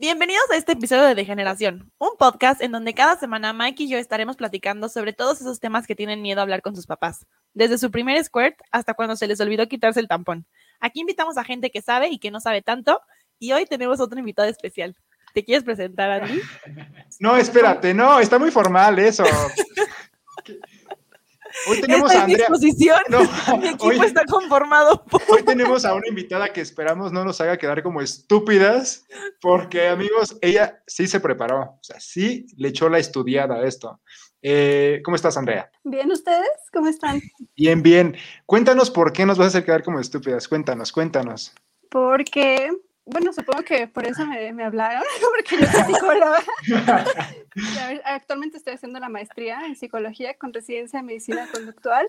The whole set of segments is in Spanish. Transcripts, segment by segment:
Bienvenidos a este episodio de Degeneración, un podcast en donde cada semana Mike y yo estaremos platicando sobre todos esos temas que tienen miedo a hablar con sus papás, desde su primer squirt hasta cuando se les olvidó quitarse el tampón. Aquí invitamos a gente que sabe y que no sabe tanto, y hoy tenemos otro invitado especial. ¿Te quieres presentar, Andy? No, espérate, no, está muy formal eso. Hoy tenemos a Andrea. No, Mi equipo hoy, está conformado. Hoy tenemos a una invitada que esperamos no nos haga quedar como estúpidas, porque amigos, ella sí se preparó, o sea, sí le echó la estudiada a esto. Eh, ¿Cómo estás, Andrea? Bien, ¿ustedes? ¿Cómo están? Bien, bien. Cuéntanos por qué nos vas a hacer quedar como estúpidas. Cuéntanos, cuéntanos. Porque bueno, supongo que por eso me, me hablaron, porque yo soy psicóloga. Actualmente estoy haciendo la maestría en psicología con residencia en medicina conductual.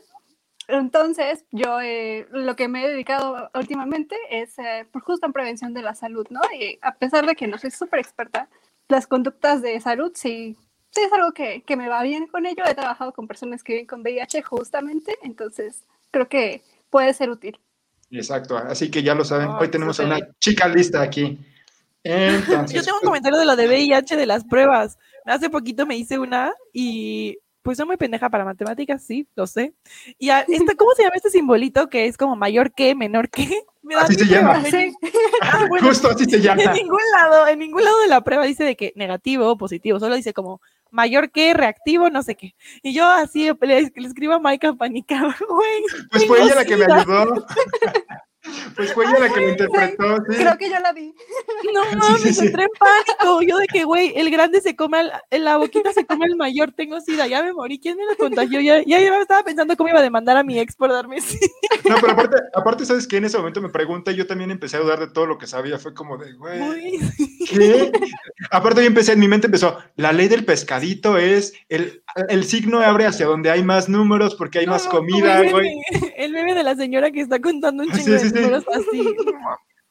Entonces, yo eh, lo que me he dedicado últimamente es eh, por justo en prevención de la salud, ¿no? Y a pesar de que no soy súper experta, las conductas de salud sí, sí es algo que, que me va bien con ello. He trabajado con personas que viven con VIH justamente, entonces creo que puede ser útil. Exacto, así que ya lo saben, hoy tenemos a una chica lista aquí. Yo tengo un pues comentario de lo de VIH de las pruebas. Hace poquito me hice una y pues soy muy pendeja para matemáticas, sí, lo sé. Y esta, ¿cómo se llama este simbolito que es como mayor que, menor que? así se llama. Ah, Justo así se llama. En ningún lado, en ningún lado de la prueba dice de que negativo o positivo, solo dice como mayor que, reactivo, no sé qué. Y yo así le, escribo a Maika panicada, güey. Pues fue ella la que me ayudó. Pues fue ella la que lo interpretó, sí. Creo que yo la vi. No mames, entré en pánico. Yo de que, güey, el grande se come, al, en la boquita se come el mayor, tengo sida, ya me morí. ¿Quién me lo contagió? Ya, ya, estaba pensando cómo iba a demandar a mi ex por darme sida. No, pero aparte, aparte, ¿sabes qué? En ese momento me pregunta y yo también empecé a dudar de todo lo que sabía. Fue como de, güey, ¿qué? Aparte yo empecé, en mi mente empezó, la ley del pescadito es, el, el signo abre hacia donde hay más números porque hay más comida, güey. El meme de la señora que está contando un chingo de números así.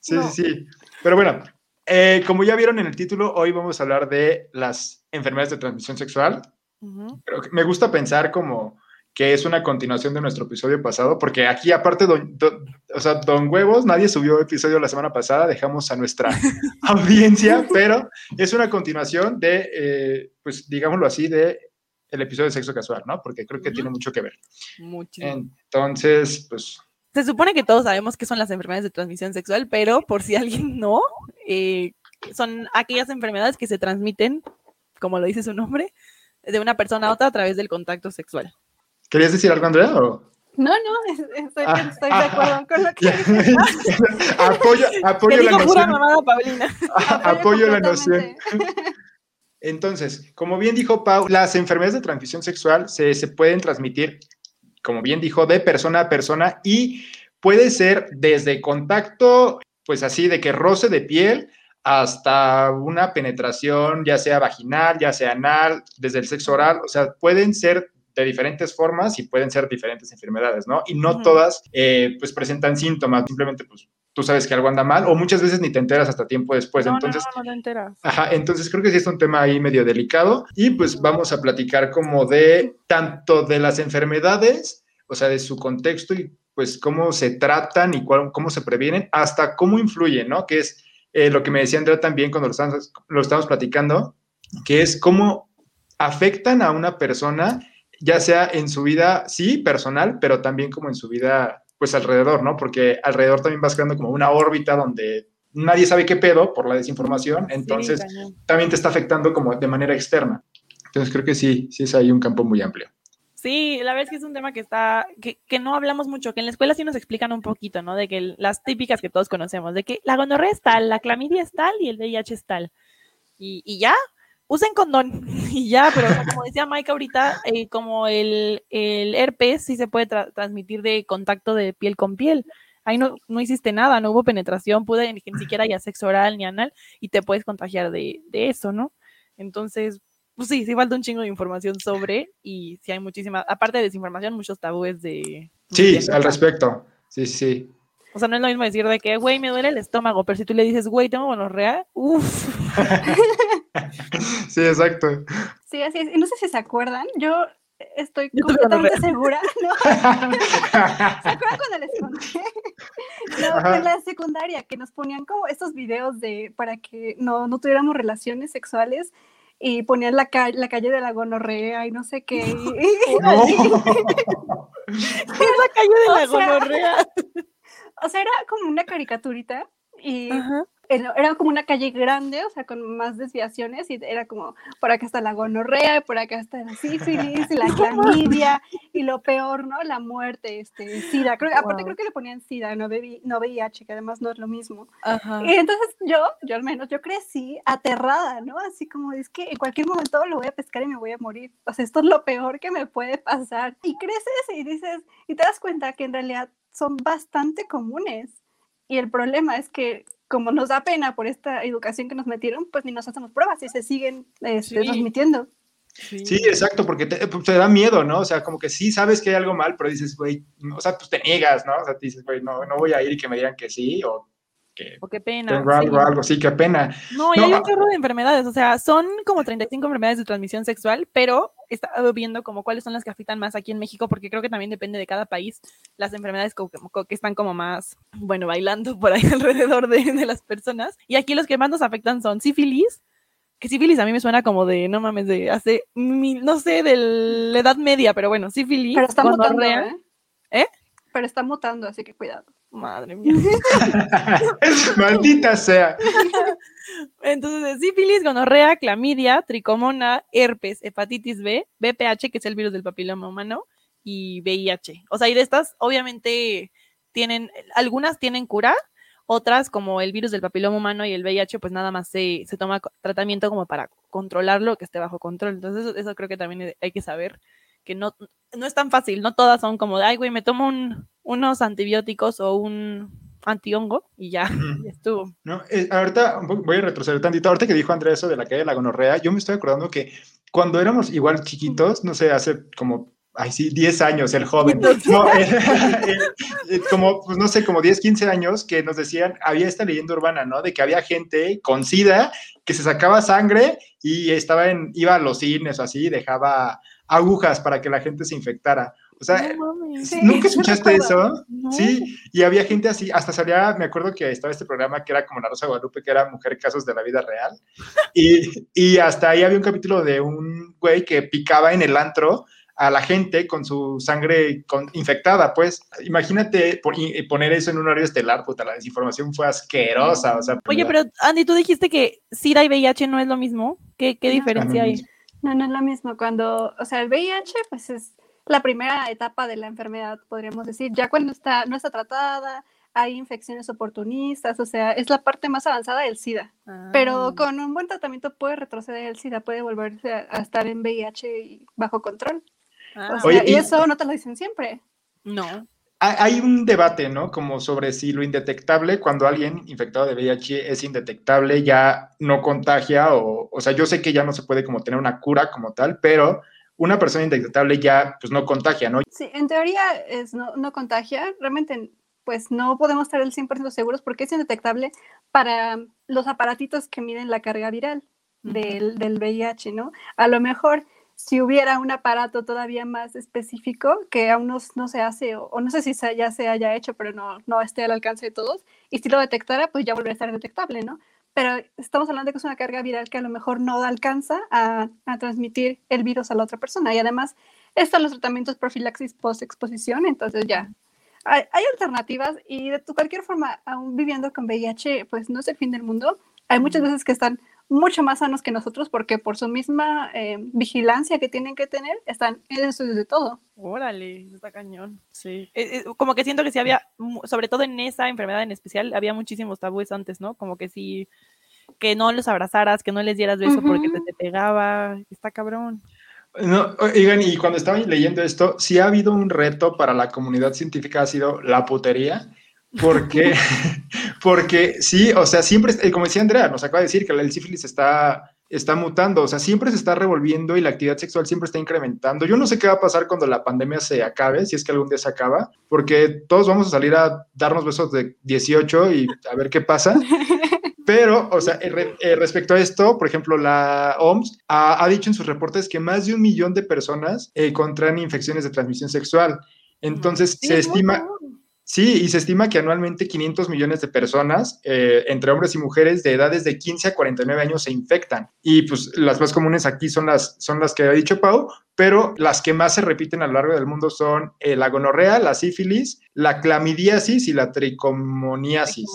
Sí, sí, sí. Pero bueno, eh, como ya vieron en el título, hoy vamos a hablar de las enfermedades de transmisión sexual. Pero me gusta pensar como que es una continuación de nuestro episodio pasado, porque aquí aparte, o sea, Don Huevos, nadie subió episodio la semana pasada, dejamos a nuestra audiencia, pero es una continuación de, eh, pues digámoslo así, de el episodio de sexo casual, ¿no? Porque creo que tiene mucho que ver. Muchísimo. Entonces, pues... Se supone que todos sabemos qué son las enfermedades de transmisión sexual, pero por si alguien no, eh, son aquellas enfermedades que se transmiten, como lo dice su nombre, de una persona a otra a través del contacto sexual. ¿Querías decir algo, Andrea? No, no, estoy, ah, de acuerdo con lo que apoyo, apoyo la noción. Mamada, Paulina. apoyo la noción. Entonces, como bien dijo Pau, las enfermedades de transmisión sexual se, se pueden transmitir, como bien dijo, de persona a persona y puede ser desde contacto, pues así, de que roce de piel, hasta una penetración, ya sea vaginal, ya sea anal, desde el sexo oral, o sea, pueden ser de diferentes formas y pueden ser diferentes enfermedades, ¿no? Y no todas, eh, pues, presentan síntomas, simplemente, pues, tú sabes que algo anda mal o muchas veces ni te enteras hasta tiempo después. entonces, no, no, te enteras. Ajá, entonces creo que sí es un tema ahí medio delicado y pues vamos a platicar como de tanto de las enfermedades, o sea, de su contexto y pues cómo se tratan y cómo se previenen, hasta cómo influyen, ¿no? Que es eh, lo que me decía Andrea también cuando lo estamos, lo estamos platicando, que es cómo afectan a una persona ya sea en su vida, sí, personal, pero también como en su vida, pues alrededor, ¿no? Porque alrededor también vas creando como una órbita donde nadie sabe qué pedo por la desinformación, entonces también te está afectando como de manera externa. Entonces creo que sí, sí es ahí un campo muy amplio. Sí, la verdad es que es un tema que está, que, que, no hablamos mucho, que en la escuela sí nos explican un poquito, ¿no? De que las típicas que todos conocemos, de que la gonorrea es tal, la clamidia es tal y el VIH es tal. Y, y ya, usen condón y ya, pero como decía Mike ahorita, eh, como el, el, herpes sí se puede transmitir de contacto de piel con piel. Ahí no, no hiciste nada, no hubo penetración, pude ni siquiera haya sexo oral ni anal y te puedes contagiar de, de eso, ¿no? Entonces, pues sí, sí falta un chingo de información sobre y sí hay muchísima, aparte de desinformación, muchos tabúes de... Sí, al respecto, sí, sí. O sea, no es lo mismo decir de que, güey, me duele el estómago, pero si tú le dices, güey, tengo gonorrea, uff. sí, exacto. Sí, así es. Y no sé si se acuerdan, yo estoy completamente segura, ¿no? ¿Se acuerdan cuando les conté? No, en la secundaria, que nos ponían como estos videos de para que no, no tuviéramos relaciones sexuales y ponían la, la calle de la gonorrea y no sé qué. No. la calle de la gonorrea. O sea, era como una caricaturita y era como una calle grande, o sea, con más desviaciones, y era como, por acá está la gonorrea, por acá está la sífilis, y la clamidia, y lo peor, ¿no? La muerte, este, SIDA. Creo, Aparte creo que le ponían SIDA, no, no VIH, que además no es lo mismo. Y entonces yo, yo al menos, yo crecí aterrada, ¿no? Así como, es que en cualquier momento lo voy a pescar y me voy a morir. O sea, esto es lo peor que me puede pasar. Y creces y dices, y te das cuenta que en realidad son bastante comunes. Y el problema es que como nos da pena por esta educación que nos metieron, pues ni nos hacemos pruebas y se siguen este, transmitiendo. Sí. exacto, porque pues, te, da miedo, ¿no? O sea, como que sí sabes que hay algo mal, pero dices, güey, o sea, pues te niegas, ¿no? O sea, te dices, güey, no, no voy a ir y que me digan que sí, o o qué pena. Tengo algo, algo, sí, qué pena. No, y hay un ah, chorro de enfermedades, o sea, son como 35 enfermedades de transmisión sexual, pero he estado viendo como cuáles son las que afectan más aquí en México, porque creo que también depende de cada país, las enfermedades que están como más, bueno, bailando por ahí alrededor de, de las personas. Y aquí los que más nos afectan son sífilis, que sífilis a mí me suena como de, no mames, de hace, no sé, de la edad media, pero bueno, sífilis. Pero está mutando, ¿eh? ¿eh? Pero está mutando, así que cuidado. Madre mía. Maldita sea. Entonces, sífilis, gonorrea, clamidia, tricomona, herpes, hepatitis B, BPH, que es el virus del papiloma humano, y VIH. O sea, y de estas, obviamente, tienen, algunas tienen cura, otras, como el virus del papiloma humano y el VIH, pues nada más se, se toma tratamiento como para controlarlo, que esté bajo control. Entonces, eso, creo que también hay que saber que no, no es tan fácil, no todas son como de, ay, güey, me tomo un, unos antibióticos o un antihongo y ya, estuvo. No, eh, ahorita voy a retroceder tantito. Ahorita que dijo Andrés eso de la calle de la gonorrea, yo me estoy acordando que cuando éramos igual chiquitos, no sé, hace como ay, sí, 10 años, el joven. No, eh, eh, como, pues no sé, como 10, 15 años que nos decían, había esta leyenda urbana, ¿no? De que había gente con SIDA que se sacaba sangre y estaba en, iba a los cines o así, dejaba agujas para que la gente se infectara. O sea, ¿nunca escuchaste eso? Sí, y había gente así, hasta salía, me acuerdo que estaba este programa que era como La Rosa Guadalupe, que era Mujer Casos de la Vida Real, y, y hasta ahí había un capítulo de un güey que picaba en el antro a la gente con su sangre infectada, pues imagínate poner eso en un horario estelar, puta, la desinformación fue asquerosa, o sea. Oye, pero Andy, tú dijiste que SIDA y VIH no es lo mismo, ¿qué, qué diferencia hay? No, no es lo mismo, cuando, o sea, el VIH, pues es la primera etapa de la enfermedad, podríamos decir. Ya cuando está, no está tratada, hay infecciones oportunistas, o sea, es la parte más avanzada del SIDA. Pero ah. con un buen tratamiento puede retroceder el SIDA, puede volverse a, estar en VIH y bajo control. Ah. y eso no te lo dicen siempre. No. Hay un debate, ¿no? Como sobre si lo indetectable, cuando alguien infectado de VIH es indetectable, ya no contagia, o, o sea, yo sé que ya no se puede como tener una cura como tal, pero una persona indetectable ya pues no contagia, ¿no? Sí, en teoría es no, no contagia, realmente pues no podemos estar el 100% seguros porque es indetectable para los aparatitos que miden la carga viral del, del VIH, ¿no? A lo mejor si hubiera un aparato todavía más específico que aún no, no se hace, o, no sé si ya se haya hecho, pero no, no esté al alcance de todos, y si lo detectara, pues ya volvería a estar detectable, ¿no? pero estamos hablando de que es una carga viral que a lo mejor no alcanza a, transmitir el virus a la otra persona. Y además están los tratamientos profilaxis post-exposición, entonces ya hay, alternativas y de cualquier forma, aún viviendo con VIH, pues no es el fin del mundo. Hay muchas veces que están mucho más sanos que nosotros porque por su misma eh, vigilancia que tienen que tener, están en estudios de todo. Órale, está cañón. Sí. Eh, eh, como que siento que sí había, sobre todo en esa enfermedad en especial, había muchísimos tabúes antes, ¿no? Como que sí que no los abrazaras, que no les dieras beso porque te, te, pegaba. Está cabrón. No, oigan, y cuando estaba leyendo esto, sí ha habido un reto para la comunidad científica, ha sido la putería, porque, porque sí, o sea, siempre, eh, como decía Andrea, nos acaba de decir que el sífilis está, está mutando, o sea, siempre se está revolviendo y la actividad sexual siempre está incrementando. Yo no sé qué va a pasar cuando la pandemia se acabe, si es que algún día se acaba, porque todos vamos a salir a darnos besos de 18 y a ver qué pasa. Pero, o sea, eh, respecto a esto, por ejemplo, la OMS ha, dicho en sus reportes que más de un millón de personas eh, contraen infecciones de transmisión sexual. Entonces, se estima... Sí, y se estima que anualmente 500 millones de personas, eh, entre hombres y mujeres de edades de 15 a 49 años, se infectan. Y pues las más comunes aquí son las, son las que ha dicho Pau, pero las que más se repiten a lo largo del mundo son eh, la gonorrea, la sífilis, la clamidiasis y la tricomoniasis.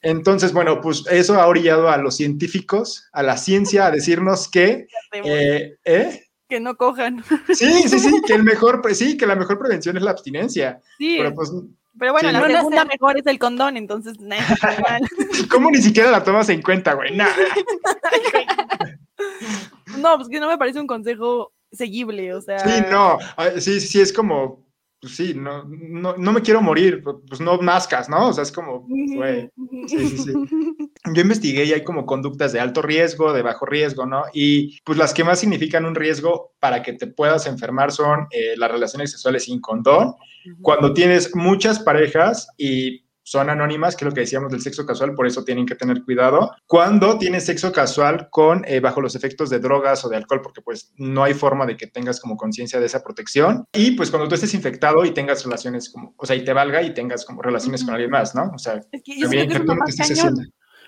Entonces, bueno, pues eso ha orillado a los científicos, a la ciencia, a decirnos que... Eh, ¿eh? Que no cojan. Sí, sí, sí, que el mejor, sí, que la mejor prevención es la abstinencia. Sí. Pero, pues, pero bueno, la segunda mejor es el condón, entonces nada, ¿Cómo ni siquiera la tomas en cuenta, güey? Nada. no, pues que no me parece un consejo seguible, o sea. Sí, no, sí, sí, es como, pues sí, no, no, no me quiero morir, pues no nazcas, ¿no? O sea, es como, güey. Sí, sí, sí yo investigué y hay como conductas de alto riesgo, de bajo riesgo, ¿no? Y pues las que más significan un riesgo para que te puedas enfermar son eh, las relaciones sexuales sin condón, cuando tienes muchas parejas y son anónimas, que es lo que decíamos del sexo casual, por eso tienen que tener cuidado. Cuando tienes sexo casual con eh, bajo los efectos de drogas o de alcohol, porque pues no hay forma de que tengas como conciencia de esa protección. Y pues cuando tú estés infectado y tengas relaciones como, o sea, y te valga y tengas como relaciones con alguien más, ¿no? O sea, también que, tú no te estés haciendo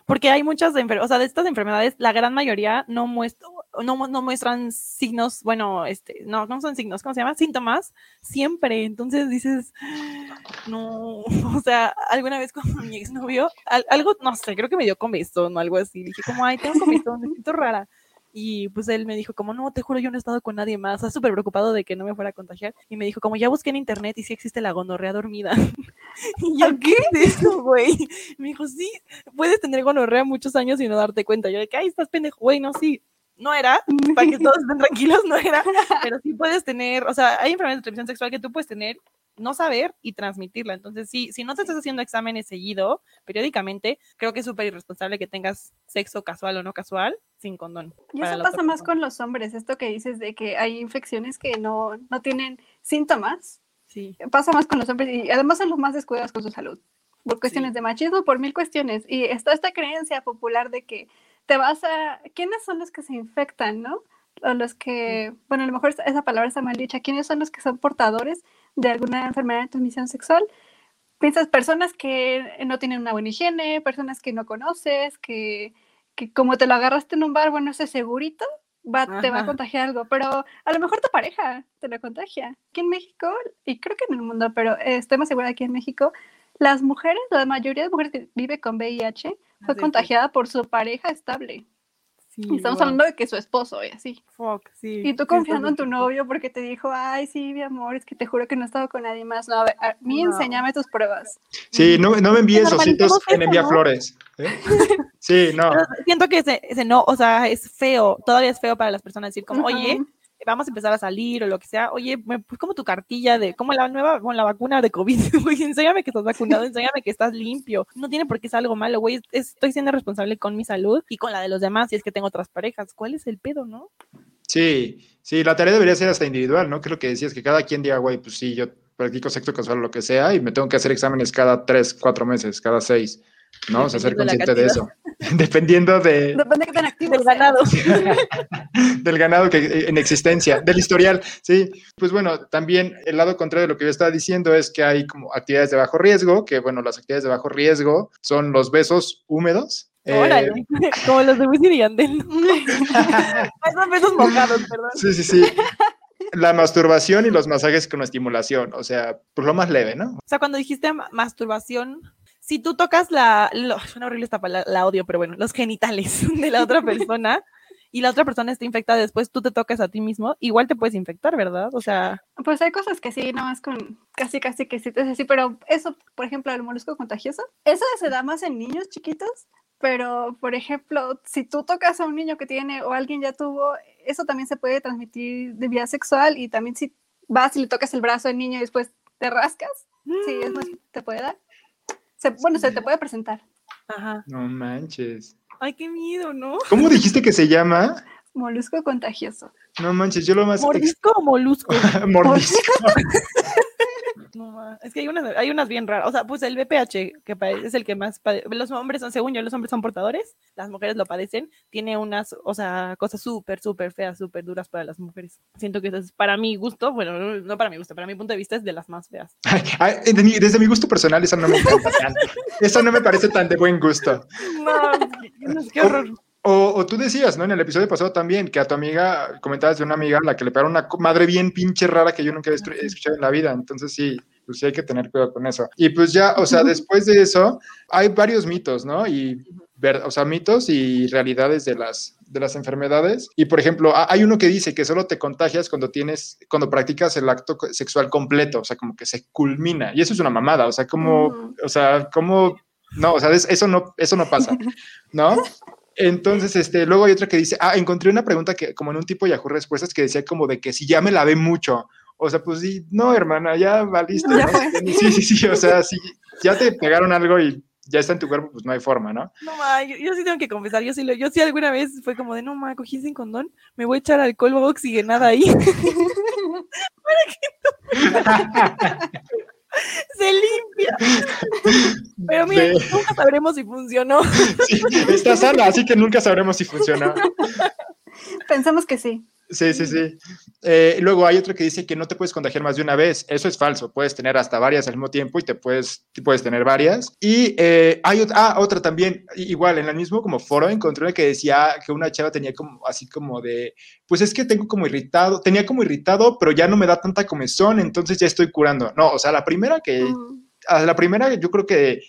porque hay muchas, o sea, de estas enfermedades, la gran mayoría no, muestra, no, no, muestran signos, bueno, este, no, no son signos, ¿cómo se llama? Síntomas, siempre. Entonces dices, no, o sea, alguna vez con mi exnovio, algo, no sé, creo que me dio comezón o algo así. Dije, como, ay, tengo comezón, me siento rara. Y pues él me dijo, como no, te juro, yo no he estado con nadie más. Estaba súper preocupado de que no me fuera a contagiar. Y me dijo, como ya busqué en internet y sí existe la gonorrea dormida. y yo, ¿qué es eso, güey? Me dijo, sí, puedes tener gonorrea muchos años y no darte cuenta. Yo de que, ay, estás pendejo, güey, no, sí. No era, para que todos estén tranquilos, no era, pero sí puedes tener, o sea, hay enfermedades de transmisión sexual que tú puedes tener no saber y transmitirla. Entonces, sí, si no te estás haciendo exámenes seguido, periódicamente, creo que es súper irresponsable que tengas sexo casual o no casual sin condón. Y eso pasa más con los hombres, esto que dices de que hay infecciones que no, no tienen síntomas. Sí. Pasa más con los hombres y además son los más descuidados con su salud. Por cuestiones de machismo, por mil cuestiones. Y está esta creencia popular de que te vas a... ¿Quiénes son los que se infectan, no? O los que, bueno, a lo mejor esa palabra está mal dicha, ¿quiénes son los que son portadores de alguna enfermedad de transmisión sexual, piensas personas que no tienen una buena higiene, personas que no conoces, que, que como te lo agarraste en un bar, bueno, ese segurito va, te va a contagiar algo, pero a lo mejor tu pareja te lo contagia. Aquí en México, y creo que en el mundo, pero estoy más segura aquí en México, las mujeres, la mayoría de mujeres que vive con VIH fue contagiada por su pareja estable estamos hablando de que su esposo y así. Fuck, sí. Y tú confiando en tu novio porque te dijo, ay, sí, mi amor, es que te juro que no he estado con nadie más. No, a, ver, a mí enséñame tus pruebas. Sí, no, no me envíes ositos en envía flores. ¿eh? Sí, no. siento que ese, no, o sea, es feo, todavía es feo para las personas decir como, oye, vamos a empezar a salir o lo que sea, oye, pues como tu cartilla de, como la nueva, con la vacuna de COVID, güey, enséñame que estás vacunado, enséñame que estás limpio. No tiene por qué ser algo malo, güey, estoy siendo responsable con mi salud y con la de los demás si es que tengo otras parejas. ¿Cuál es el pedo, no? Sí, sí, la tarea debería ser hasta individual, ¿no? Que lo que decías, que cada quien diga, güey, pues sí, yo practico sexo casual lo que sea y me tengo que hacer exámenes cada tres, cuatro meses, cada seis. ¿No? O sea, ser consciente de eso. Dependiendo de... Depende de tan activo del ganado. del ganado que eh, en existencia, del historial, sí. Pues bueno, también el lado contrario de lo que yo estaba diciendo es que hay como actividades de bajo riesgo, que bueno, las actividades de bajo riesgo son los besos húmedos, Órale, eh, como los de Wisin y Yandel. Son besos mojados, perdón. Sí, sí, sí. La masturbación y los masajes con estimulación, o sea, pues lo más leve, ¿no? O sea, cuando dijiste masturbación, si tú tocas la, suena horrible esta palabra, la odio, pero bueno, los genitales de la otra persona y la otra persona está infectada después, tú te tocas a ti mismo, igual te puedes infectar, ¿verdad? O sea... Pues hay cosas que sí, no más con casi, casi que sí, es así, pero eso, por ejemplo, el molusco contagioso, eso se da más en niños chiquitos, pero, por ejemplo, si tú tocas a un niño que tiene o alguien ya tuvo, eso también se puede transmitir de vía sexual y también si vas y le tocas el brazo al niño y después te rascas, sí, es más, te puede dar bueno, se te puede presentar. Ajá. No manches. Ay, qué miedo, ¿no? ¿Cómo dijiste que se llama? Molusco contagioso. No manches, yo lo más. ¿Morisco o molusco? Mordisco. No, es que hay unas, hay unas bien raras. O sea, pues el BPH, que es el que más Los hombres son, según yo, los hombres son portadores, las mujeres lo padecen. Tiene unas, o sea, cosas súper, súper feas, súper duras para las mujeres. Siento que eso es, para mi gusto, bueno, no, para mi gusto, para mi punto de vista es de las más feas. Desde mi gusto personal, eso no me encanta. Eso no me parece tan de buen gusto. No, qué horror. O, o tú decías, ¿no? En el episodio pasado también, que a tu amiga, comentabas de una amiga a la que le pegaron una madre bien pinche rara que yo nunca había escuchado en la vida. Entonces sí, pues sí hay que tener cuidado con eso. Y pues ya, o sea, después de eso, hay varios mitos, ¿no? Y, ver, o sea, mitos y realidades de las, de las enfermedades. Y por ejemplo, ha- hay uno que dice que solo te contagias cuando tienes, cuando practicas el acto sexual completo, o sea, como que se culmina. Y eso es una mamada, o sea, como, Ujú. o sea, como, no, o sea, es- eso no, eso no pasa, ¿no? Entonces, este, luego hay otra que dice, ah, encontré una pregunta que, como en un tipo Yahoo Respuestas, que decía como de que si ya me lavé mucho. O sea, pues sí, no, hermana, ya valiste. ¿no? Sí, sí, sí, o sea, si ya te pegaron algo y ya está en tu cuerpo, pues no hay forma, ¿no? No, ma, yo, yo sí tengo que confesar, yo sí, lo, yo sí alguna vez fue como de, no, ma, cogí sin condón, me voy a echar alcohol o oxigenada ahí. Se limpia. Pero mira, Sí. nunca sabremos si funcionó. Sí, está sana, así que nunca sabremos si funciona. Pensamos que sí. Sí, sí, sí. Eh, luego hay otro que dice que no te puedes contagiar más de una vez. Eso es falso. Puedes tener hasta varias al mismo tiempo y te puedes, te puedes tener varias. Y eh, hay ot- ah, otra también, igual, en el mismo como foro encontré una que decía que una chava tenía como así como de, pues es que tengo como irritado, tenía como irritado, pero ya no me da tanta comezón, entonces ya estoy curando. No, o sea, la primera que, a la primera yo creo que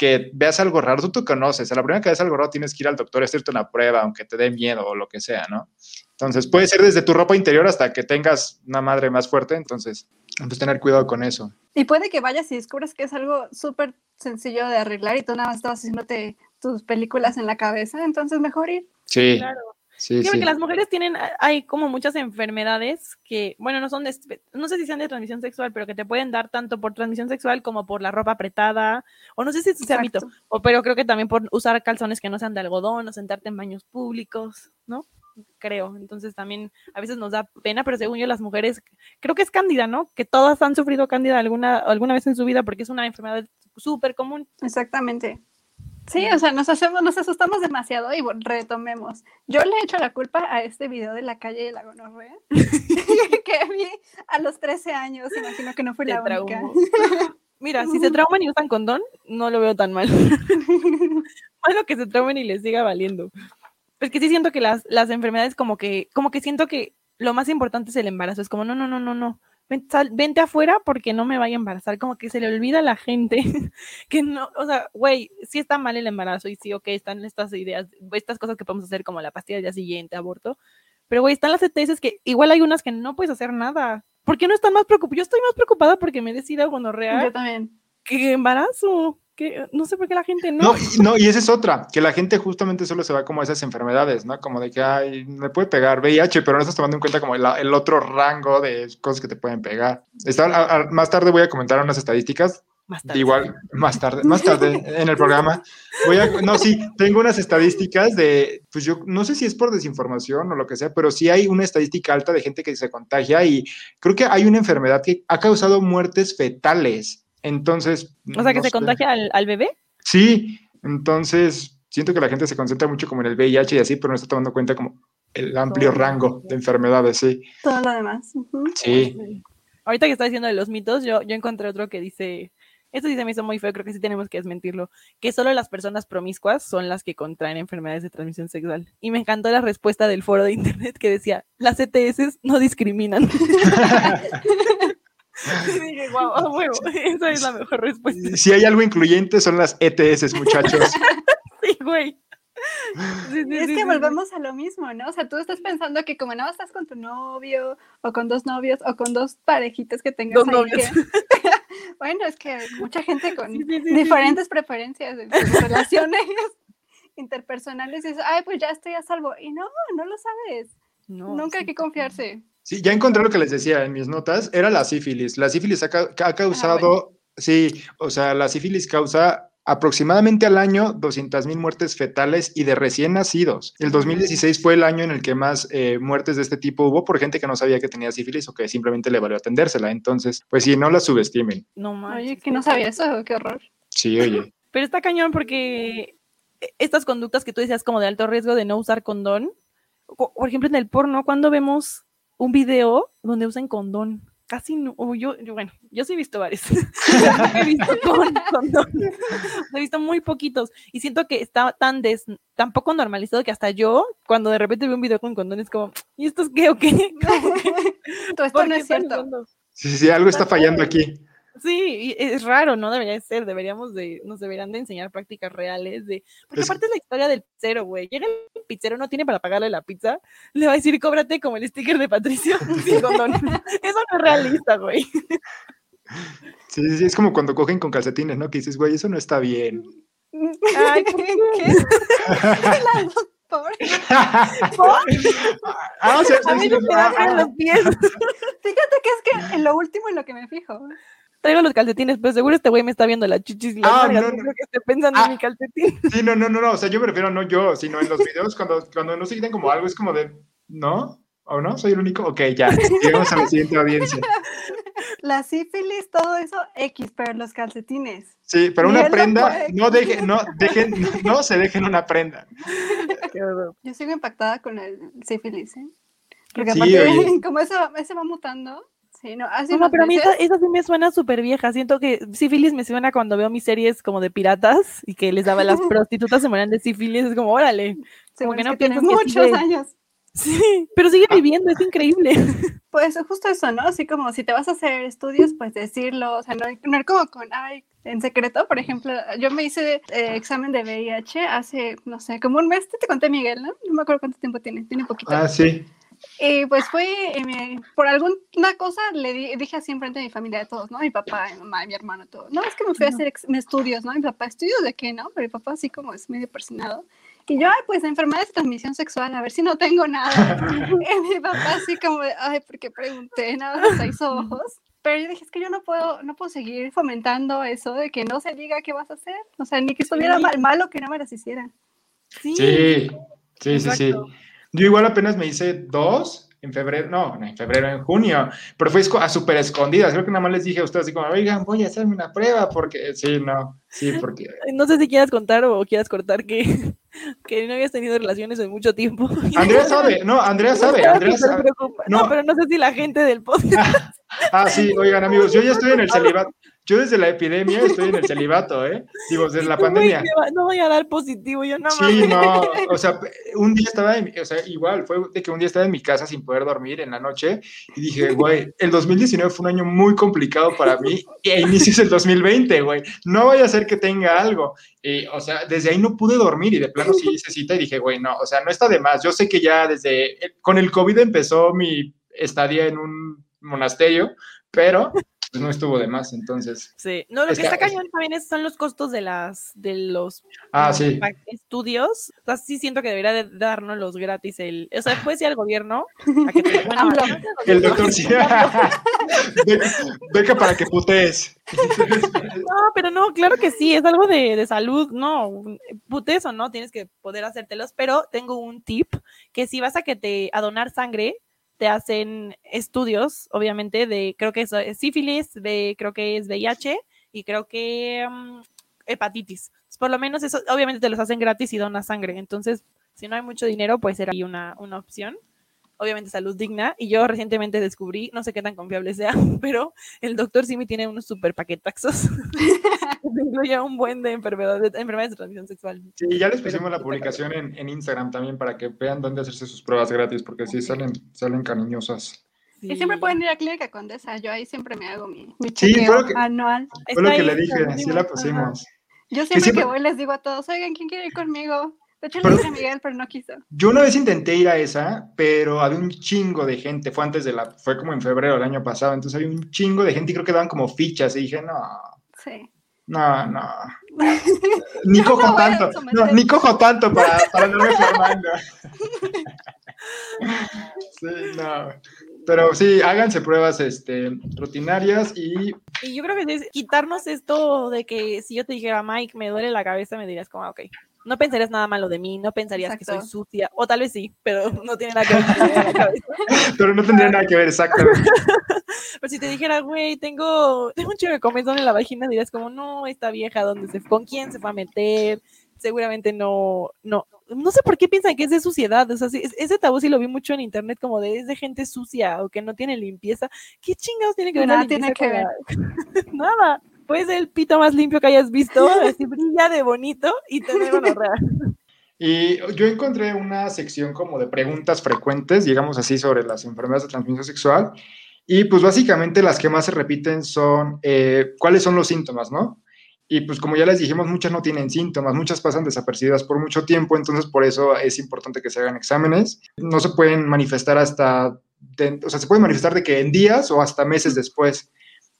que veas algo raro, tú te conoces, a la primera que veas algo raro tienes que ir al doctor a hacerte una prueba, aunque te dé miedo o lo que sea, ¿no? Entonces, puede ser desde tu ropa interior hasta que tengas una madre más fuerte, entonces, pues tener cuidado con eso. Y puede que vayas y descubras que es algo súper sencillo de arreglar y tú nada más estabas haciéndote tus películas en la cabeza, entonces mejor ir. Sí, Claro. Sí, Sí, porque las mujeres tienen, hay como muchas enfermedades que, bueno, no son de, no sé si sean de transmisión sexual, pero que te pueden dar tanto por transmisión sexual como por la ropa apretada, o no sé si sea mito, o, pero creo que también por usar calzones que no sean de algodón, o sentarte en baños públicos, ¿no? Creo. Entonces también a veces nos da pena, pero según yo las mujeres, creo que es cándida, ¿no? Que todas han sufrido cándida alguna, alguna vez en su vida porque es una enfermedad súper común. Exactamente. Sí, o sea, nos hacemos, nos asustamos demasiado y retomemos. Yo le he hecho la culpa a este video de la calle de la gonorrea que vi a los 13 años. Imagino que no fui Te la única. Mira, si se trauman y usan condón, no lo veo tan mal. Malo que se traumen y les siga valiendo. Es que sí siento que las, las enfermedades como que, como que siento que lo más importante es el embarazo. Es como, no, no, no, no, no. Vente afuera porque no me vaya a embarazar. Como que se le olvida a la gente que no, o sea, güey, sí está mal el embarazo y sí, ok, están estas ideas, estas cosas que podemos hacer como la pastilla del día siguiente, aborto. Pero, güey, están las ETS que igual hay unas que no puedes hacer nada. ¿Por qué no están más preocupadas? Yo estoy más preocupada porque me decida gonorrea Yo también. que embarazo. Que no sé por qué la gente no. No, y- no, y esa es otra, que la gente justamente solo se va como a esas enfermedades, ¿no? Como de que, ay, me puede pegar VIH, pero no estás tomando en cuenta como el, el otro rango de cosas que te pueden pegar. Está, a- a- más tarde voy a comentar unas estadísticas Más tarde. Igual, más tarde, más tarde en el programa. Voy a, no, sí, tengo unas estadísticas de, pues yo no sé si es por desinformación o lo que sea, pero sí hay una estadística alta de gente que se contagia y creo que hay una enfermedad que ha causado muertes fetales. Entonces. O sea, que no se sé. contagia al, al bebé. Sí, entonces siento que la gente se concentra mucho como en el VIH y así, pero no está tomando en cuenta como el amplio Todo. rango de enfermedades, sí. Todo lo demás. Sí. Ahorita que está diciendo de los mitos, yo, yo encontré otro que dice, esto sí se me hizo muy feo, creo que sí tenemos que desmentirlo, que solo las personas promiscuas son las que contraen enfermedades de transmisión sexual. Y me encantó la respuesta del foro de internet que decía, las ETS no discriminan. y dije, wow, a huevo, esa es la mejor respuesta. Si hay algo incluyente son las ETS, muchachos. Sí, güey. Sí, sí, Es sí, que sí, volvemos a lo mismo, ¿no? O sea, tú estás pensando que como no estás con tu novio o con dos novios o con dos parejitas que tengas Dos ahí novios. que- bueno, es que mucha gente con Sí, sí, sí, sí, diferentes preferencias en sus relaciones interpersonales dice, ay, pues ya estoy a salvo. Y no, no lo sabes. No, Nunca hay que confiarse. Sí, ya encontré lo que les decía en mis notas, era la sífilis. La sífilis ha, ha causado, sí, o sea, la sífilis causa aproximadamente al año 200.000 muertes fetales y de recién nacidos. El 2016 fue el año en el que más eh, muertes de este tipo hubo por gente que no sabía que tenía sífilis o que simplemente le valió atendérsela. Entonces, pues sí, no la subestimen. No mames. Oye, que no sabía eso, qué horror. Sí, oye. Pero está cañón porque estas conductas que tú decías como de alto riesgo de no usar condón, por ejemplo en el porno, cuando vemos un video donde usan condón, casi no, o yo, yo, bueno, yo sí he visto varios, he visto con condón, he visto muy poquitos y siento que está tan des, tan poco normalizado que hasta yo, cuando de repente veo un video con condón es como, ¿y esto es qué o qué? Esto ¿Por no es cierto. sí, sí, algo está fallando aquí. Sí, es raro, ¿no? Debería de ser, deberíamos de, nos deberían de enseñar prácticas reales de, porque Es- aparte es la historia del pizzero, güey. Llega el pizzero, no tiene para pagarle la pizza, le va a decir, cóbrate como el sticker de Patricio sin condón. Eso no es realista, güey. Sí, sí, es como cuando cogen con calcetines, ¿no? Que dices, güey, eso no está bien. Ay, ¿por qué? ¿Qué? La doctora. ah, o sea, A mí me ah, dan ah. los pies. Fíjate que es que en lo último en lo que me fijo. Traigo los calcetines, pero seguro este güey me está viendo las chichis y las Ah, no, no creo que esté pensando Ah. en mi calcetín. Sí, no, no, no, no, o sea, yo me refiero no yo, sino en los videos cuando, cuando no se quitan como algo, es como de, ¿no? ¿O no? ¿Soy el único? Ok, ya, llegamos a la siguiente audiencia. La sífilis, todo eso, X, pero los calcetines. Sí, pero una prenda, no dejen, no dejen, no se dejen una prenda. Yo sigo impactada con el sífilis, ¿eh? Porque Sí, aparte, oye. como eso, ese va mutando, sí, no, hace No, pero a mí esa, esa sí me suena súper vieja. Siento que sífilis me suena cuando veo mis series como de piratas y que les daba las prostitutas se morían de sífilis. Es como, órale. según que es no que que muchos sigue- años. Sí, pero sigue viviendo, es increíble. Pues justo eso, ¿no? Así como si te vas a hacer estudios, pues decirlo, o sea, no, no es como con, ay, en secreto, por ejemplo, yo me hice eh, examen de VIH hace, no sé, como un mes, te, te conté Miguel, ¿no? No me acuerdo cuánto tiempo tiene, tiene poquito. Ah, sí. Y pues fue, eh, me- por alguna cosa le di- dije así enfrente de mi familia, de todos, ¿no? Mi papá, mi mamá, mi hermano, todo. No, es que me fui a hacer ex- estudios, ¿no? Mi papá, ¿estudios de qué, no? Pero mi papá así como es medio persinado. Y yo, ay, pues enfermedades de transmisión sexual, a ver si no tengo nada. y mi papá así como, ay, porque pregunté, nada más seis ojos. Pero yo dije, es que yo no puedo, no puedo seguir fomentando eso de que no se diga qué vas a hacer. O sea, ni que estuviera Sí. mal, malo que no me las hicieran. Sí. Sí, sí, sí, sí. Yo igual apenas me hice dos en febrero, no, en febrero, en junio, pero fue a súper escondidas. Creo que nada más les dije a ustedes así como, oigan, voy a hacerme una prueba porque, sí, no, sí, porque, No sé si quieras contar o quieras cortar que, que no habías tenido relaciones en mucho tiempo. Andrea sabe, no, Andrea sabe, Andrea sabe. No. No, pero no sé si la gente del podcast. Ah, sí, oigan, amigos, yo ya estoy en el celibato. Yo desde la epidemia estoy en el celibato, ¿eh? Digo, desde la pandemia. no voy a dar positivo, yo no Sí, mames. no, o sea, un día estaba, en, o sea, igual, fue de que un día estaba en mi casa sin poder dormir en la noche y dije, güey, el 2019 fue un año muy complicado para mí e inicios del 2020, güey, no vaya a ser que tenga algo. Y, o sea, desde ahí no pude dormir y de plano sí hice cita y dije, güey, no, o sea, no está de más. Yo sé que ya desde, con el COVID empezó mi estadía en un monasterio, pero pues no estuvo de más, entonces. Sí, no, lo Es que que- está cañón también es- son los costos de las de los Ah, los sí. pa- estudios. O sea, sí siento que debería de darnos los gratis el, o sea, puede ser al gobierno a que te- bueno, AMLO. no sé El doctor sí. Beca, beca para que putees. No, pero no, claro que sí, es algo de, de salud, no, putes o no, tienes que poder hacértelos, pero tengo un tip, que si vas a que te, a donar sangre, te hacen estudios, obviamente, de, creo que es eh, sífilis, de, creo que es VIH, y creo que mm, hepatitis. Por lo menos eso, obviamente te los hacen gratis y donas sangre, entonces, si no hay mucho dinero, pues será ahí una, una opción. Obviamente salud digna, y yo recientemente descubrí, no sé qué tan confiable sea, pero el doctor Simi tiene unos super paquetaxos que incluye un buen de enfermedades, de enfermedades de transmisión sexual. Sí, ya les pusimos la publicación en, en Instagram también para que vean dónde hacerse sus pruebas gratis, porque sí salen, salen cariñosas. Y siempre pueden ir a Clínica Condesa, yo ahí siempre me hago mi, mi Sí, chequeo que- anual. Fue lo que ahí, le dije, lo sí pusimos, la ajá. pusimos. Yo siempre que siempre- voy les digo a todos, oigan, ¿quién quiere ir conmigo? De hecho, dije a Miguel, pero no quiso. Yo una vez intenté ir a esa, pero había un chingo de gente, fue antes de la, fue como en febrero del año pasado, entonces había un chingo de gente y creo que daban como fichas y dije, no, Sí. no, no, ni cojo No tanto, no, ni cojo tanto para, para andarme formando. Sí, no. Pero sí, háganse pruebas este, rutinarias y... Y yo creo que es quitarnos esto de que si yo te dijera, Mike, me duele la cabeza, me dirías como, ok, no pensarías nada malo de mí, no pensarías que soy sucia, o tal vez sí, pero no tiene nada que ver pero no tendría nada que ver, exactamente. pero si te dijera, güey, tengo, tengo un chico de comezón en la vagina, dirías como, no, esta vieja, ¿dónde se, ¿con quién se fue a meter? Seguramente no, no, no sé por qué piensan que es de suciedad, o sea, ese tabú sí lo vi mucho en internet, como de es de gente sucia o que no tiene limpieza. ¿Qué chingados tiene que ver? Nada tiene que ver. Nada puede ser el pito más limpio que hayas visto, así brilla de bonito y tener gonorrea. Y yo encontré una sección como de preguntas frecuentes, digamos así, sobre las enfermedades de transmisión sexual. Y pues básicamente las que más se repiten son eh, cuáles son los síntomas, ¿no? Y pues como ya les dijimos, muchas no tienen síntomas, muchas pasan desapercibidas por mucho tiempo, entonces por eso es importante que se hagan exámenes. No se pueden manifestar hasta, o sea, se pueden manifestar de que en días o hasta meses después.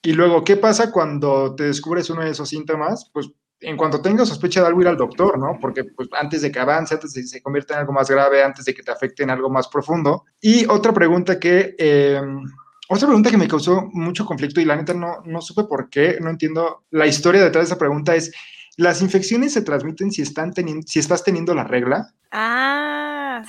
Y luego, ¿qué pasa cuando te descubres uno de esos síntomas? Pues en cuanto tengas sospecha de algo, ir al doctor, ¿no? Porque pues, antes de que avance, antes de que se convierta en algo más grave, antes de que te afecte en algo más profundo. Y otra pregunta que, em, otra pregunta que me causó mucho conflicto y la neta no, no supe por qué, no entiendo la historia detrás de esa pregunta es, ¿las infecciones se transmiten si, están teniendo, si estás teniendo la regla? Ah.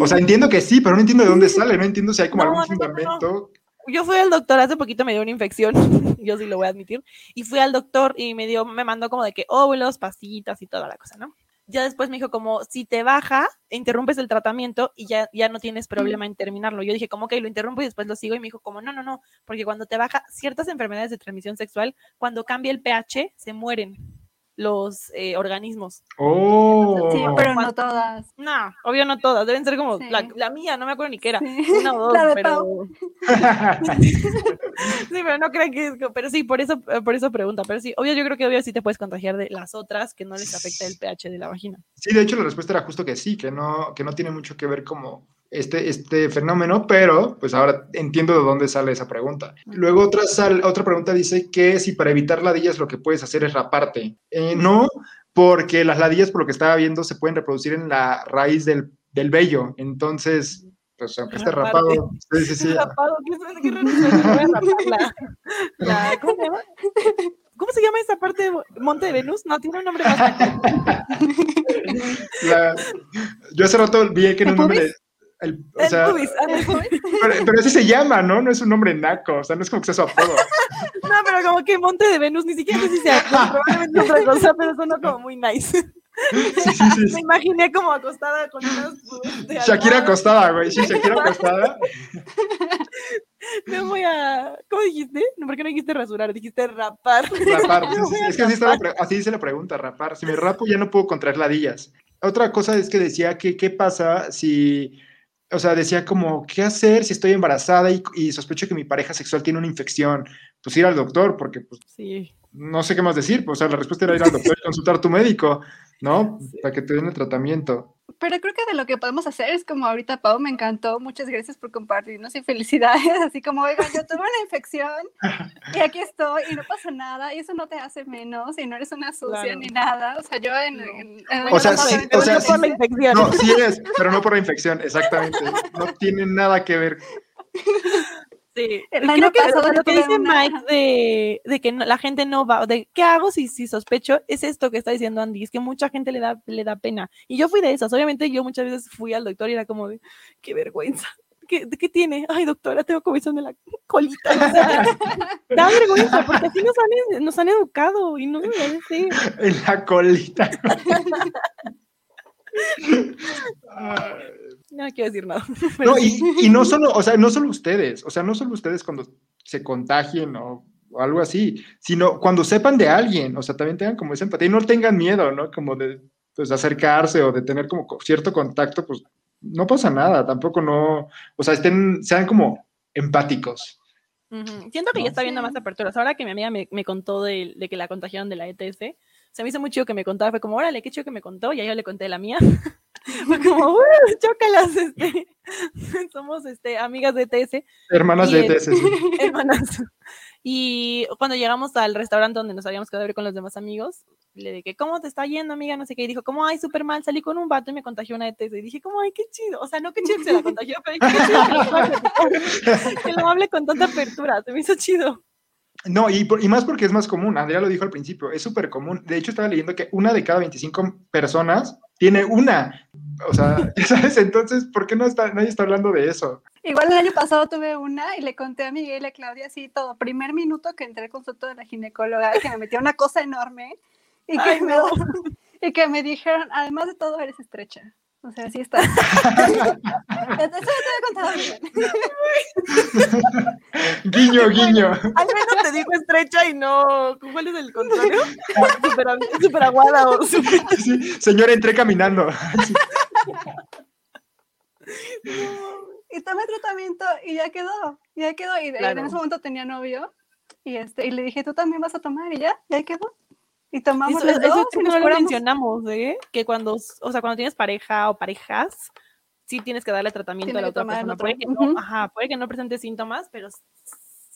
O sea, entiendo que sí, pero no entiendo de dónde sale, no entiendo si hay como algún fundamento yo fui al doctor hace poquito, me dio una infección, yo sí lo voy a admitir, y fui al doctor y me dio, me mandó como de que óvulos, pastillitas y toda la cosa, ¿no? Ya después me dijo como, si te baja, interrumpes el tratamiento y ya, ya no tienes problema en terminarlo. Yo dije, como que lo interrumpo y después lo sigo y me dijo como, no, no, no, porque cuando te baja ciertas enfermedades de transmisión sexual, cuando cambia el pH, se mueren los eh, organismos. Oh. Sí, pero no todas. No, obvio no todas. Deben ser como la, mía, no me acuerdo ni qué era. Una o dos, pero. sí, pero no creo que es. Pero sí, por eso, por eso pregunta. Pero sí, obvio, yo creo que obvio sí te puedes contagiar de las otras que no les afecta el pH de la vagina. Sí, de hecho, la respuesta era justo que sí, que no, que no tiene mucho que ver como este, este fenómeno, pero pues ahora entiendo de dónde sale esa pregunta. Luego otra, otra pregunta dice que si para evitar ladillas lo que puedes hacer es raparte. Eh, no, porque las ladillas, por lo que estaba viendo, se pueden reproducir en la raíz del, del vello. Entonces, pues aunque esté rapado. Sí, sí, sí. Rapado, ¿qué, la, ¿Cómo se llama? ¿Cómo se llama esa parte de Monte de Venus? No, tiene un nombre más. yo hace rato vi que en un nombre o sea, pero, así se llama, ¿no? No es un nombre naco, o sea, no es como que sea su apodo. no, pero como que Monte de Venus, ni siquiera sé si sea probablemente otra cosa, pero suena como muy nice. Sí, sí, sí. Me imaginé como acostada con unas. Shakira acostada, güey. Sí, Shakira acostada. Me voy a. ¿Cómo dijiste? ¿Por qué no dijiste rasurar? Dijiste rapar. Rapar. es que así, está así dice la pregunta, rapar. Si me rapo, ya no puedo contraer ladillas. Otra cosa es que decía que qué pasa si o sea, decía como, ¿qué hacer si estoy embarazada y, sospecho que mi pareja sexual tiene una infección? Pues ir al doctor, porque pues, sí. no sé qué más decir. Pues, o sea, la respuesta era ir al doctor y consultar a tu médico, ¿no? Para que te den el tratamiento. Pero creo que de lo que podemos hacer es como ahorita, Pau, me encantó. Muchas gracias por compartirnos y felicidades. Así como, oigan, yo tuve una infección y aquí estoy y no pasa nada y eso no te hace menos y no eres una sucia ni nada. O sea, yo en. o sea, sí, o sea, por la infección. No, sí es, pero no por la infección, exactamente. No tiene nada que ver. Sí, creo que lo que dice Mike de, de, que la gente no va, de qué hago si, si sospecho, es esto que está diciendo Andy, es que mucha gente le da, le da pena. Y yo fui de esas, obviamente yo muchas veces fui al doctor y era como de, qué vergüenza. ¿Qué, ¿Qué tiene? Ay, doctora, tengo comezón en la colita. da vergüenza, porque así nos han, nos han educado y no me decir. En la colita. No quiero decir nada. No, y, no solo, o sea, no solo ustedes, o sea, no solo ustedes cuando se contagien o, algo así, sino cuando sepan de alguien, o sea, también tengan como esa empatía y no tengan miedo, ¿no? Como de pues, acercarse o de tener como cierto contacto, pues no pasa nada, tampoco no, o sea, estén, sean como empáticos. Siento que ya está viendo más aperturas. Ahora que mi amiga me, me contó de, de, que la contagiaron de la ETS, se me hizo muy chido que me contaba, fue como, órale, qué chido que me contó, y ahí yo le conté la mía. fue como, chócalas, este, somos este, amigas de ETS. Hermanas de ETS, sí. Hermanas. Y cuando llegamos al restaurante donde nos habíamos quedado a ver con los demás amigos, le dije, ¿cómo te está yendo, amiga? No sé qué. Y dijo, ¿cómo? Ay, súper mal. Salí con un vato y me contagió una ETS. Y dije, ¿cómo? Ay, qué chido. O sea, no qué chido que se la contagió, pero qué chido que lo hable con tanta apertura. Se me hizo chido. No, y, y, más porque es más común, Andrea lo dijo al principio, es súper común. De hecho, estaba leyendo que una de cada 25 personas tiene una. O sea, ¿sabes? Entonces, ¿por qué no está, nadie está hablando de eso? Igual el año pasado tuve una y le conté a Miguel y a Claudia así todo. Primer minuto que entré al consulto de la ginecóloga, que me metió una cosa enorme y que, Ay, me, no. y que me dijeron, además de todo, eres estrecha. O sea, así está. Eso te había contado guiño, guiño. Al menos te dijo estrecha y no. ¿Cuál es el contrario? Super, super aguada. O super... Sí, señora, entré caminando. y tomé tratamiento y ya quedó. Ya quedó. Y claro. en ese momento tenía novio. Y, este, y le dije, ¿tú también vas a tomar? Y ya, ya quedó. Y tomamos eso, los dos. Eso no lo mencionamos, ¿eh? Que cuando, o sea, cuando tienes pareja o parejas, sí tienes que darle tratamiento Tiene a la otra persona. otro. Puede que, Uh -huh. no, ajá, puede que no presente síntomas, pero,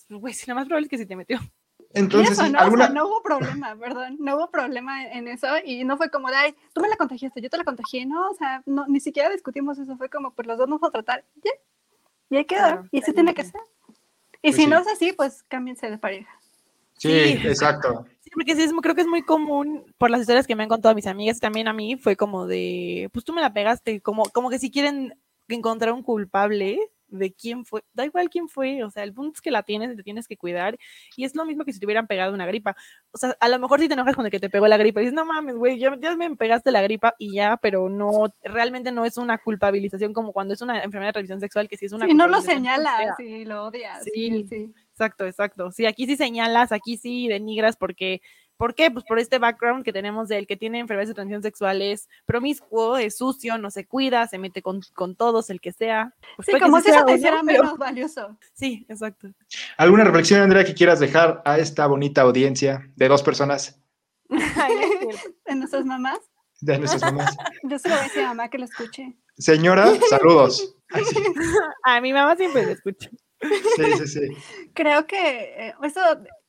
güey, si lo más probable es que sí te metió. Entonces, eso, ¿no? alguna... O sea, no hubo problema, perdón, no hubo problema en, eso y no fue como de, ay, tú me la contagiaste, yo te la contagié, no, o sea, no, ni siquiera discutimos eso, fue como, pues los dos nos vamos a tratar, ya, y ahí quedó, Claro, y así tiene bien. que ser. Y Pues si sí. no es así, pues cámbiense de pareja. Sí, Sí. exacto. Sí, porque sí, es, muy- creo que es muy común por las historias que me han contado mis amigas, y también a mí fue como de, pues tú me la pegaste, como, como que si quieren encontrar un culpable de quién fue, da igual quién fue, o sea, el punto es que la tienes y te tienes que cuidar, y es lo mismo que si te hubieran pegado una gripa, o sea, a lo mejor si te enojas con el que te pegó la gripa, y dices, no mames, güey, ya, ya me pegaste la gripa y ya, pero no, realmente no es una culpabilización como cuando es una enfermedad de transmisión sexual, que sí es una Y no lo señalas y lo odias. Sí. Sí, sí. Exacto, exacto. Sí, aquí sí señalas, aquí sí denigras porque, ¿por qué? Pues por este background que tenemos del que tiene enfermedades de transmisión sexual es promiscuo, es sucio, no se cuida, se mete con, con todos, el que sea. Pues Sí, como si eso te hiciera pero- menos valioso. Sí, exacto. ¿Alguna reflexión, Andrea, que quieras dejar a esta bonita audiencia de dos personas. En nuestras mamás, de nuestras mamás? yo se lo voy a decir a mamá que lo escuche. Señora, saludos. Ay, sí, A mi mamá siempre le escucha. Sí, sí, sí. Creo que eh, eso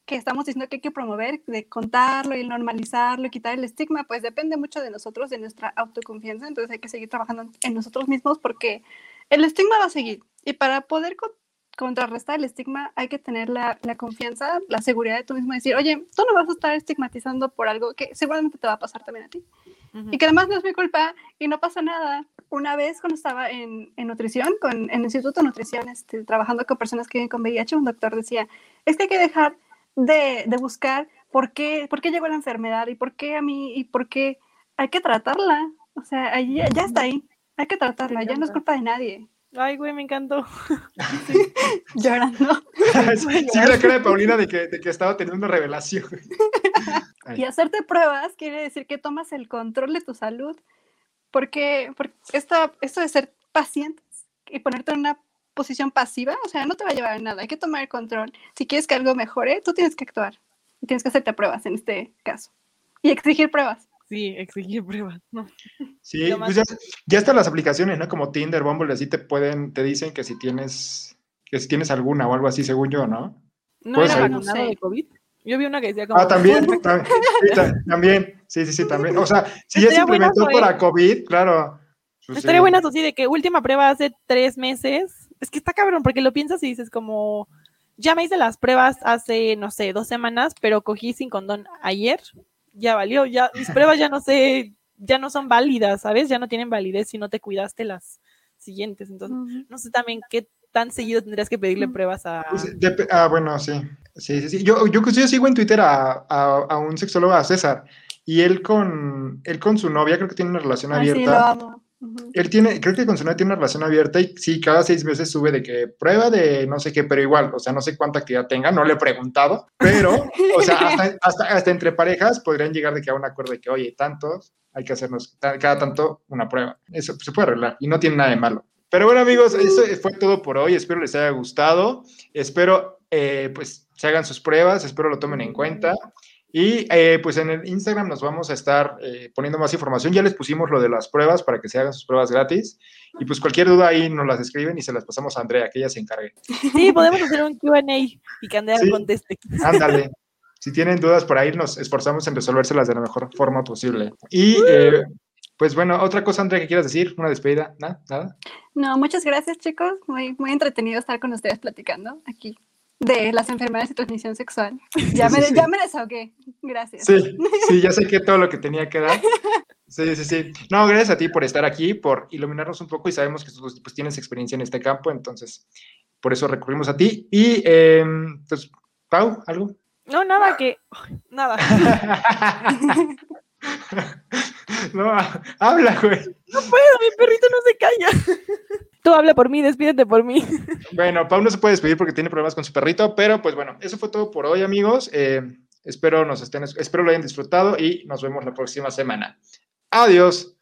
que estamos diciendo que hay que promover, de contarlo y normalizarlo y quitar el estigma, pues depende mucho de nosotros, de nuestra autoconfianza. Entonces hay que seguir trabajando en nosotros mismos porque el estigma va a seguir. Y para poder co- contrarrestar el estigma hay que tener la, la confianza, la seguridad de tú mismo, decir, oye, tú no vas a estar estigmatizando por algo que seguramente te va a pasar también a ti. Ujú. Y que además no es mi culpa y no pasa nada. Una vez cuando estaba en, en nutrición, con, en el Instituto de Nutrición, este, trabajando con personas que viven con VIH, un doctor decía, es que hay que dejar de, de buscar por qué, por qué llegó la enfermedad y por qué a mí y por qué hay que tratarla. O sea, ahí ya, está ahí. Hay que tratarla, ya no es culpa de nadie. Ay, güey, me encantó. Llorando. Sí, sí, la cara de Paulina de que, de que estaba teniendo una revelación. Ay. Y hacerte pruebas quiere decir que tomas el control de tu salud. Porque, porque esto, esto de ser pacientes y ponerte en una posición pasiva, o sea, no te va a llevar a nada. Hay que tomar el control. Si quieres que algo mejore, tú tienes que actuar. Y tienes que hacerte pruebas en este caso. Y exigir pruebas. Sí, exigir pruebas. No. Sí, pues ya, ya están las aplicaciones, ¿no? Como Tinder, Bumble, así te pueden, te dicen que si tienes, que si tienes alguna o algo así, según yo, ¿no? ¿No era vacunado de COVID? Yo vi una que decía como... Ah, también, también, sí, sí, sí, también. O sea, si ya se implementó eso, ¿eh? para COVID, claro. pues Estaría sí. buena eso sí, de que última prueba hace tres meses. Es que está cabrón, porque lo piensas y dices como, ya me hice las pruebas hace, no sé, dos semanas, pero cogí sin condón ayer, ya valió, ya, mis pruebas ya no sé, ya no son válidas, ¿sabes? Ya no tienen validez si no te cuidaste las siguientes. Entonces, no sé también qué tan seguido tendrías que pedirle pruebas a... Pues, ah, bueno, sí. Sí, sí, sí. Yo, yo, yo sigo en Twitter a, a- a un sexólogo, a César, y él con, él con su novia, creo que tiene una relación Ay, sí, abierta. lo amo. Ujú. Él tiene, creo que con su novia tiene una relación abierta y sí, cada seis meses sube de que prueba de no sé qué, pero igual, o sea, no sé cuánta actividad tenga, no le he preguntado, pero, o sea, hasta, hasta, hasta entre parejas podrían llegar de que a un acuerdo de que, oye, tantos, hay que hacernos cada tanto una prueba. Eso se puede arreglar y no tiene nada de malo. Pero bueno, amigos, eso fue todo por hoy. Espero les haya gustado. Espero, eh, pues, se hagan sus pruebas. Espero lo tomen en cuenta. Y eh, pues en el Instagram nos vamos a estar eh, poniendo más información. Ya les pusimos lo de las pruebas para que se hagan sus pruebas gratis. Y pues cualquier duda ahí nos las escriben y se las pasamos a Andrea, que ella se encargue. Sí, podemos hacer un QA y que Andrea Sí. conteste. Ándale. Si tienen dudas por ahí, nos esforzamos en resolvérselas de la mejor forma posible. Y eh, pues bueno, otra cosa, Andrea, que quieras decir, una despedida, ¿nada? ¿Nada? No, muchas gracias, chicos. Muy, muy entretenido estar con ustedes platicando aquí de las enfermedades de transmisión sexual. Ya, Sí, me, sí, ya me desahogué. Gracias. Sí, sí, ya sé que todo lo que tenía que dar. Sí, sí, sí. No, gracias a ti por estar aquí, por iluminarnos un poco y sabemos que tú pues, tienes experiencia en este campo, entonces por eso recurrimos a ti. Y eh, pues, Pau, ¿algo? No, nada que. Nada. no, habla, güey. No puedo, mi perrito no se calla. Tú habla por mí, despídete por mí. Bueno, Pau no se puede despedir porque tiene problemas con su perrito, pero pues bueno, eso fue todo por hoy, amigos. Eh, espero nos estén, espero lo hayan disfrutado y nos vemos la próxima semana. Adiós.